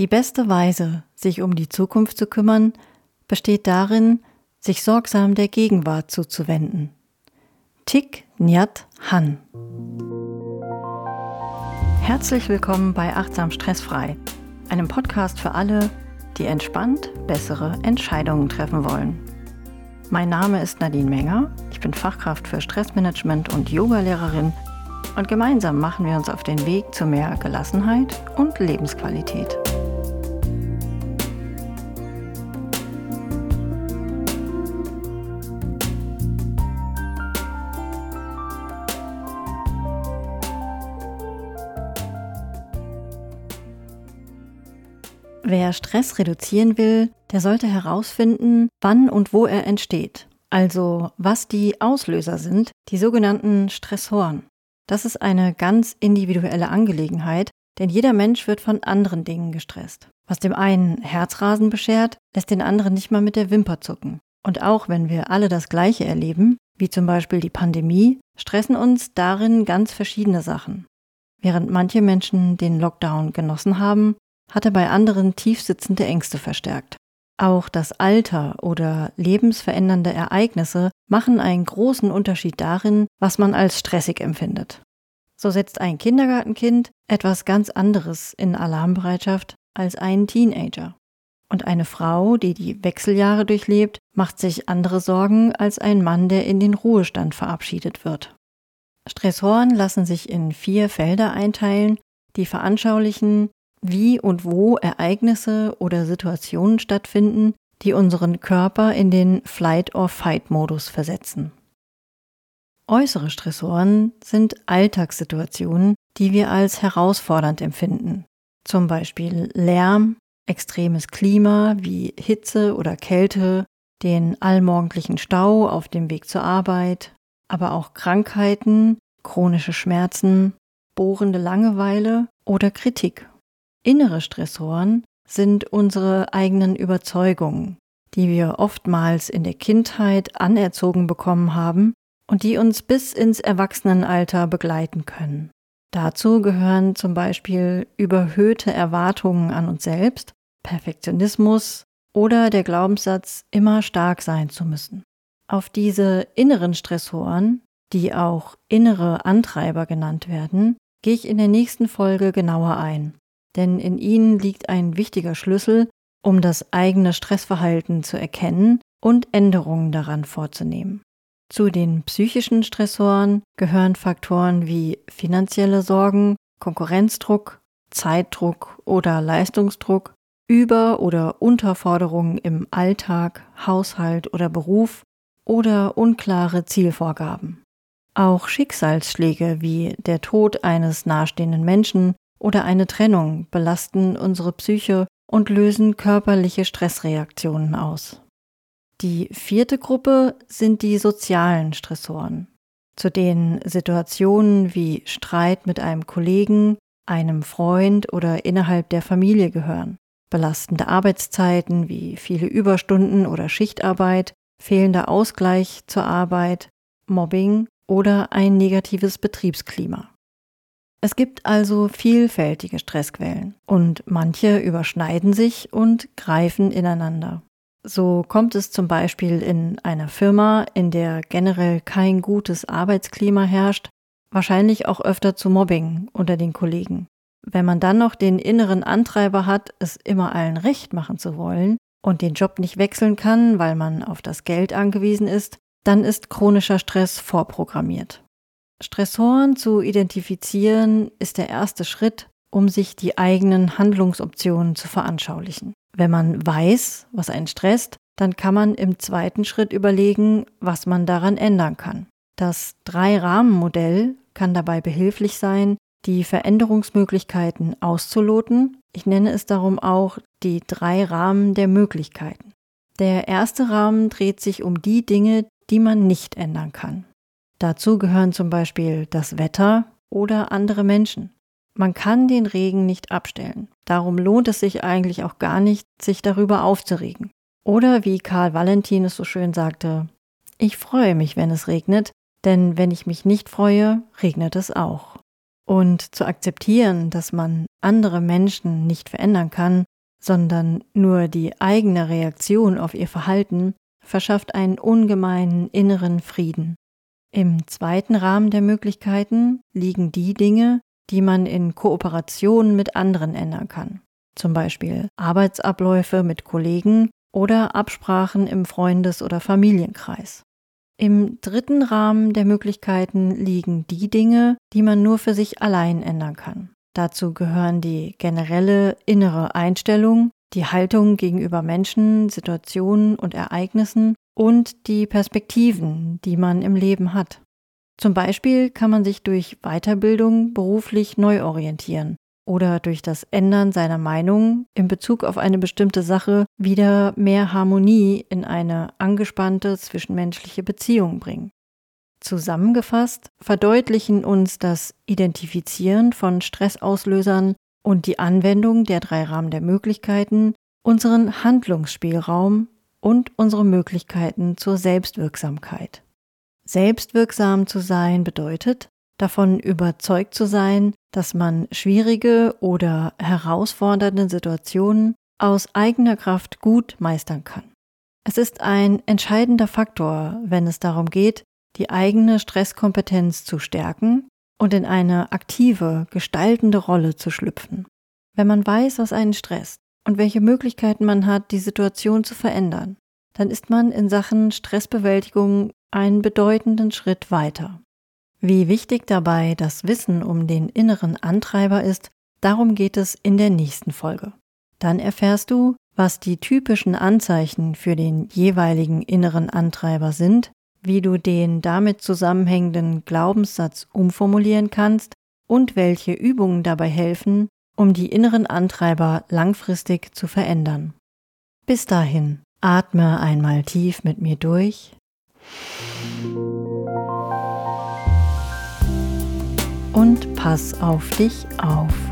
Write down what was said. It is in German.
Die beste Weise, sich um die Zukunft zu kümmern, besteht darin, sich sorgsam der Gegenwart zuzuwenden. Thich Nhat Han. Herzlich willkommen bei Achtsam Stressfrei, einem Podcast für alle, die entspannt bessere Entscheidungen treffen wollen. Mein Name ist Nadine Menger, ich bin Fachkraft für Stressmanagement und Yogalehrerin und gemeinsam machen wir uns auf den Weg zu mehr Gelassenheit und Lebensqualität. Wer Stress reduzieren will, der sollte herausfinden, wann und wo er entsteht. Also was die Auslöser sind, die sogenannten Stressoren. Das ist eine ganz individuelle Angelegenheit, denn jeder Mensch wird von anderen Dingen gestresst. Was dem einen Herzrasen beschert, lässt den anderen nicht mal mit der Wimper zucken. Und auch wenn wir alle das Gleiche erleben, wie zum Beispiel die Pandemie, stressen uns darin ganz verschiedene Sachen. Während manche Menschen den Lockdown genossen haben, hatte bei anderen tiefsitzende Ängste verstärkt. Auch das Alter oder lebensverändernde Ereignisse machen einen großen Unterschied darin, was man als stressig empfindet. So setzt ein Kindergartenkind etwas ganz anderes in Alarmbereitschaft als ein Teenager. Und eine Frau, die die Wechseljahre durchlebt, macht sich andere Sorgen als ein Mann, der in den Ruhestand verabschiedet wird. Stressoren lassen sich in vier Felder einteilen, die veranschaulichen, wie und wo Ereignisse oder Situationen stattfinden, die unseren Körper in den Flight-or-Fight-Modus versetzen. Äußere Stressoren sind Alltagssituationen, die wir als herausfordernd empfinden, zum Beispiel Lärm, extremes Klima wie Hitze oder Kälte, den allmorgendlichen Stau auf dem Weg zur Arbeit, aber auch Krankheiten, chronische Schmerzen, bohrende Langeweile oder Kritik. Innere Stressoren sind unsere eigenen Überzeugungen, die wir oftmals in der Kindheit anerzogen bekommen haben und die uns bis ins Erwachsenenalter begleiten können. Dazu gehören zum Beispiel überhöhte Erwartungen an uns selbst, Perfektionismus oder der Glaubenssatz, immer stark sein zu müssen. Auf diese inneren Stressoren, die auch innere Antreiber genannt werden, gehe ich in der nächsten Folge genauer ein denn in ihnen liegt ein wichtiger Schlüssel, um das eigene Stressverhalten zu erkennen und Änderungen daran vorzunehmen. Zu den psychischen Stressoren gehören Faktoren wie finanzielle Sorgen, Konkurrenzdruck, Zeitdruck oder Leistungsdruck, Über- oder Unterforderungen im Alltag, Haushalt oder Beruf oder unklare Zielvorgaben. Auch Schicksalsschläge wie der Tod eines nahestehenden Menschen oder eine Trennung belasten unsere Psyche und lösen körperliche Stressreaktionen aus. Die vierte Gruppe sind die sozialen Stressoren, zu denen Situationen wie Streit mit einem Kollegen, einem Freund oder innerhalb der Familie gehören. Belastende Arbeitszeiten wie viele Überstunden oder Schichtarbeit, fehlender Ausgleich zur Arbeit, Mobbing oder ein negatives Betriebsklima. Es gibt also vielfältige Stressquellen und manche überschneiden sich und greifen ineinander. So kommt es zum Beispiel in einer Firma, in der generell kein gutes Arbeitsklima herrscht, wahrscheinlich auch öfter zu Mobbing unter den Kollegen. Wenn man dann noch den inneren Antreiber hat, es immer allen recht machen zu wollen und den Job nicht wechseln kann, weil man auf das Geld angewiesen ist, dann ist chronischer Stress vorprogrammiert. Stressoren zu identifizieren ist der erste Schritt, um sich die eigenen Handlungsoptionen zu veranschaulichen. Wenn man weiß, was einen stresst, dann kann man im zweiten Schritt überlegen, was man daran ändern kann. Das Drei-Rahmen-Modell kann dabei behilflich sein, die Veränderungsmöglichkeiten auszuloten. Ich nenne es darum auch die drei Rahmen der Möglichkeiten. Der erste Rahmen dreht sich um die Dinge, die man nicht ändern kann. Dazu gehören zum Beispiel das Wetter oder andere Menschen. Man kann den Regen nicht abstellen. Darum lohnt es sich eigentlich auch gar nicht, sich darüber aufzuregen. Oder wie Karl Valentin es so schön sagte, ich freue mich, wenn es regnet, denn wenn ich mich nicht freue, regnet es auch. Und zu akzeptieren, dass man andere Menschen nicht verändern kann sondern nur die eigene Reaktion auf ihr Verhalten verschafft einen ungemeinen inneren Frieden. Im zweiten Rahmen der Möglichkeiten liegen die Dinge, die man in Kooperation mit anderen ändern kann, zum Beispiel Arbeitsabläufe mit Kollegen oder Absprachen im Freundes- oder Familienkreis. Im dritten Rahmen der Möglichkeiten liegen die Dinge, die man nur für sich allein ändern kann. Dazu gehören die generelle innere Einstellung, die Haltung gegenüber Menschen, Situationen und Ereignissen und die Perspektiven, die man im Leben hat. Zum Beispiel kann man sich durch Weiterbildung beruflich neu orientieren oder durch das Ändern seiner Meinung in Bezug auf eine bestimmte Sache wieder mehr Harmonie in eine angespannte zwischenmenschliche Beziehung bringen. Zusammengefasst verdeutlichen uns das Identifizieren von Stressauslösern und die Anwendung der drei Rahmen der Möglichkeiten unseren Handlungsspielraum und unsere Möglichkeiten zur Selbstwirksamkeit. Selbstwirksam zu sein bedeutet, davon überzeugt zu sein, dass man schwierige oder herausfordernde Situationen aus eigener Kraft gut meistern kann. Es ist ein entscheidender Faktor, wenn es darum geht, die eigene Stresskompetenz zu stärken und in eine aktive, gestaltende Rolle zu schlüpfen. Wenn man weiß, was einen stresst und welche Möglichkeiten man hat, die Situation zu verändern, dann ist man in Sachen Stressbewältigung einen bedeutenden Schritt weiter. Wie wichtig dabei das Wissen um den inneren Antreiber ist, darum geht es in der nächsten Folge. Dann erfährst du, was die typischen Anzeichen für den jeweiligen inneren Antreiber sind wie du den damit zusammenhängenden Glaubenssatz umformulieren kannst und welche Übungen dabei helfen, um die inneren Antreiber langfristig zu verändern. Bis dahin, atme einmal tief mit mir durch und pass auf dich auf.